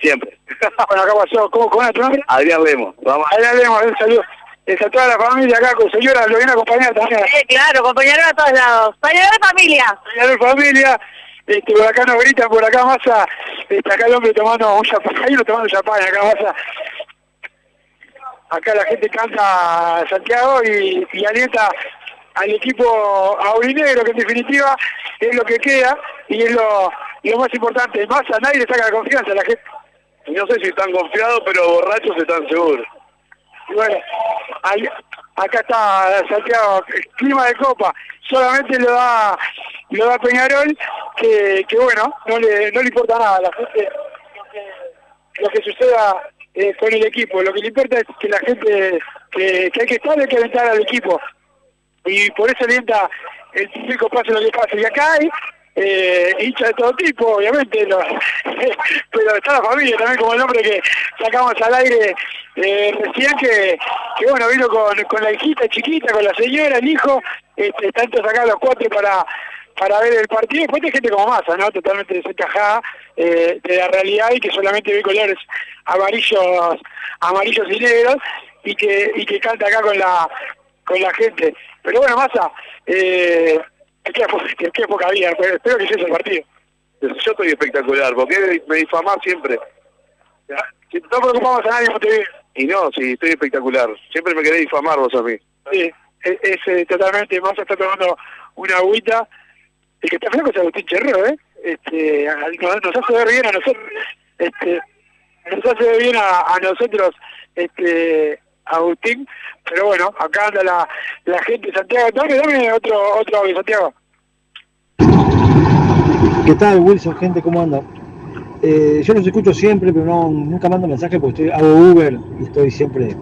Siempre. bueno, acá pasó. ¿Cómo, cómo era tu nombre? Adrián Lemos. Vamos. Adrián Lemos, un saludo. Es a toda la familia acá, con señora, lo viene a acompañar también. Sí, claro, compañero a todos lados. Compañero de familia. Peñarol familia, este, por acá nos gritan, por acá masa, este, acá el hombre tomando un champán, hay uno tomando champán, acá masa. Acá la gente canta Santiago y, y alienta al equipo aurinegro, que en definitiva es lo que queda y es lo, lo más importante. Más a nadie le saca la confianza a la gente. No sé si están confiados, pero borrachos están seguros. Y bueno, acá está Santiago, clima de copa, solamente lo da lo da Peñarol, que, que bueno, no le, no le importa nada a la gente lo que, lo que suceda eh, con el equipo, lo que le importa es que la gente, que, que hay que estar, hay que alentar al equipo, y por eso alienta el público pase lo que pase, y acá hay eh, de todo tipo, obviamente, pero está la familia también, como el hombre que sacamos al aire eh, recién, que, que bueno, vino con, con la hijita chiquita, con la señora, el hijo, este, tanto sacar los cuatro para para ver el partido, después hay gente como masa, ¿no? Totalmente desencajada eh, de la realidad y que solamente ve colores amarillos, amarillos y negros y que, y que canta acá con la con la gente. Pero bueno, masa, eh, me queda po- me queda poca vida, pero espero que llegue el partido. Yo estoy espectacular, porque me difamás siempre. Si no preocupamos a nadie en Montevideo. Y no, sí, estoy espectacular. Siempre me querés difamar vos a mí. Sí, es, es, eh, totalmente, Massa está tomando una agüita. El que está flaco es Agustín Cherrero, ¿eh? Este, nos hace ver bien a nosotros, este, nos hace ver bien a, a nosotros, este, Agustín, pero bueno, acá anda la, gente Santiago. Dame, dame otro, otro Santiago. ¿Qué tal, Wilson? Gente, ¿cómo anda? Eh, yo los escucho siempre, pero no, nunca mando mensajes porque estoy, hago Uber y estoy siempre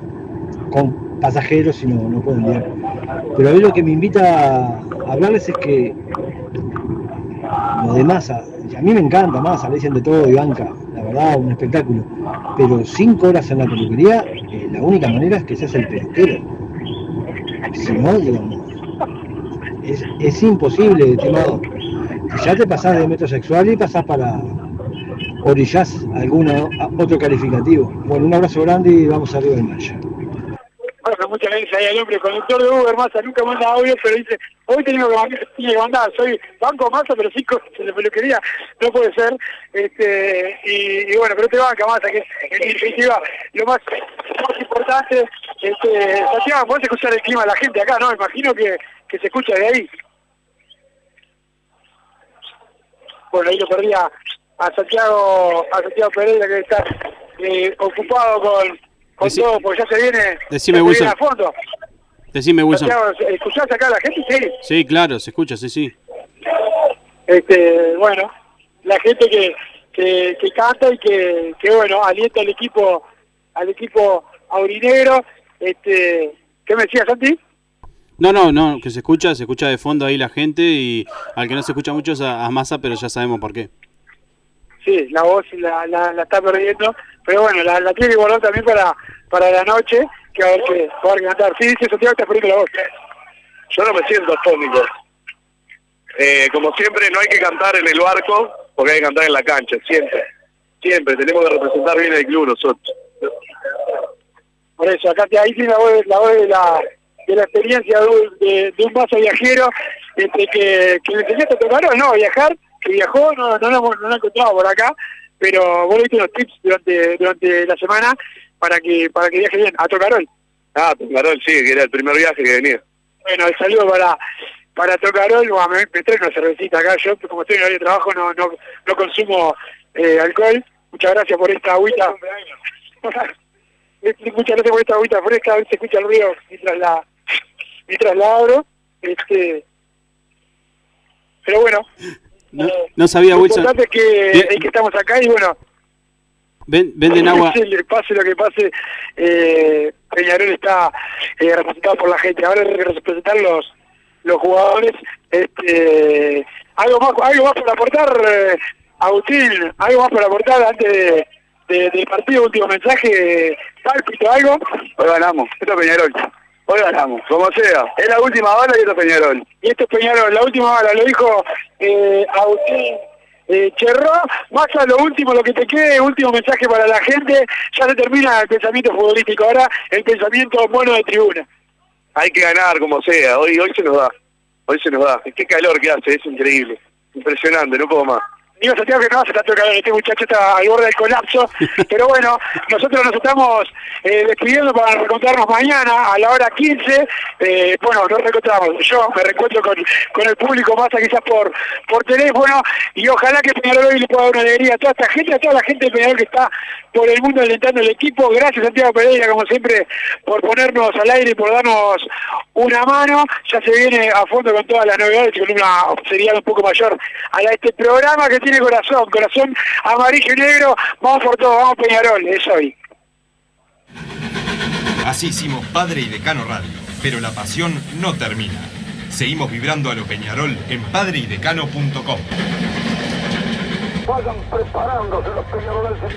con pasajeros y no, no puedo enviar. Pero a mí lo que me invita a hablarles es que lo de masa, y a mí me encanta masa, le dicen de todo y banca, la verdad, un espectáculo. Pero cinco horas en la peluquería, eh, la única manera es que seas el peluquero. Si no, digamos, es, es imposible, estimado. Si ya te pasás de metrosexual y pasás para orillás alguna otro calificativo. Bueno, un abrazo grande y vamos arriba del marcha. Muchas gracias ahí al hombre, conductor de Uber, Massa, nunca manda audio, pero dice, hoy tengo que mandar, que soy banco Massa, pero cinco en la peluquería, no puede ser, este, y, bueno, pero te banca Massa, que en definitiva, lo más, más importante, este, Santiago, podés escuchar el clima de la gente acá, ¿no? Imagino que, que se escucha de ahí. Bueno, ahí lo perdía a Santiago, a Santiago Pereira que está eh, ocupado con, con Deci- todo, porque ya se viene, Decime, se viene Wilson. a fondo. Decime, Wilson. ¿escuchás acá a la gente? Sí. Sí, claro, se escucha, sí, sí. Este, bueno, la gente que, que, que canta y que, que, bueno, alienta al equipo, al equipo aurinegro, este, ¿Qué me decías, Santi? No, no, no, que se escucha, se escucha de fondo ahí la gente y al que no se escucha mucho es a, a Massa, pero ya sabemos por qué. Sí, la voz la, la, la está perdiendo, pero bueno, la, la tiene que guardar también para, para la noche, que va a haber que, va a cantar. Sí, sí, Santiago está perdiendo la voz. Yo no me siento atómico. Eh, como siempre, no hay que cantar en el barco, porque hay que cantar en la cancha, siempre. Siempre, tenemos que representar bien el club nosotros. Por eso, acá te, ahí tiene la voz, la voz de la de la experiencia de, un- de, de un vaso viajero este, que, que le enseñaste a tocar no a viajar, que viajó, no, no, lo hemos- no lo he encontrado por acá, pero vos le diste unos tips durante, durante la semana para que para que viaje bien, a Tocarol. Ah, Tocarol, sí, que era el primer viaje que venía. Bueno, el saludo para para Tocarol, bueno, me, me trae una cervecita acá, yo como estoy en horario de trabajo no, no, no consumo eh, alcohol, muchas gracias por esta agüita. Muchas gracias por esta agüita fresca, a ver se escucha el ruido mientras la, mientras la abro. Este, pero bueno, No, no sabía, lo Wilson. importante es que, Bien. es que estamos acá y bueno, Ven- venden agua. pase, lo que pase, eh, Peñarol está eh, representado por la gente. Ahora hay que representar los, los jugadores. Este, algo más algo más para aportar, eh, Agustín, algo más para aportar antes de, de- del partido, último mensaje, pálpito, algo. Hoy ganamos, esto es Peñarol. Hoy ganamos, como sea. Es la última bala y esto es Peñarol. Y esto es Peñarol, la última bala, lo dijo eh, Agustín eh, Cherró. A lo último, lo que te quede, último mensaje para la gente. Ya se termina el pensamiento futbolístico, ahora el pensamiento bueno de tribuna. Hay que ganar como sea, hoy hoy se nos da. Hoy se nos da. Qué calor que hace, es increíble. Impresionante, no puedo más. Digo, Santiago, que no hace tanto calor, este muchacho está al borde del colapso. Pero bueno, nosotros nos estamos eh, despidiendo para reencontrarnos mañana a la hora 15. Eh, bueno, nos reencontramos. Yo me reencuentro con, con el público más quizás por, por teléfono. Y ojalá que Peñarol hoy le pueda dar una alegría a toda esta gente, a toda la gente de Peñarol que está por el mundo alentando el equipo. Gracias, Santiago Pereira, como siempre, por ponernos al aire y por darnos una mano. Ya se viene a fondo con todas las novedades y con una seriedad un poco mayor a la- este programa que tiene corazón, corazón amarillo y negro. Vamos por todo, vamos Peñarol, es hoy. Así hicimos Padre y Decano Radio, pero la pasión no termina. Seguimos vibrando a lo Peñarol en padreidecano.com. Vayan preparándose los peñarolenses.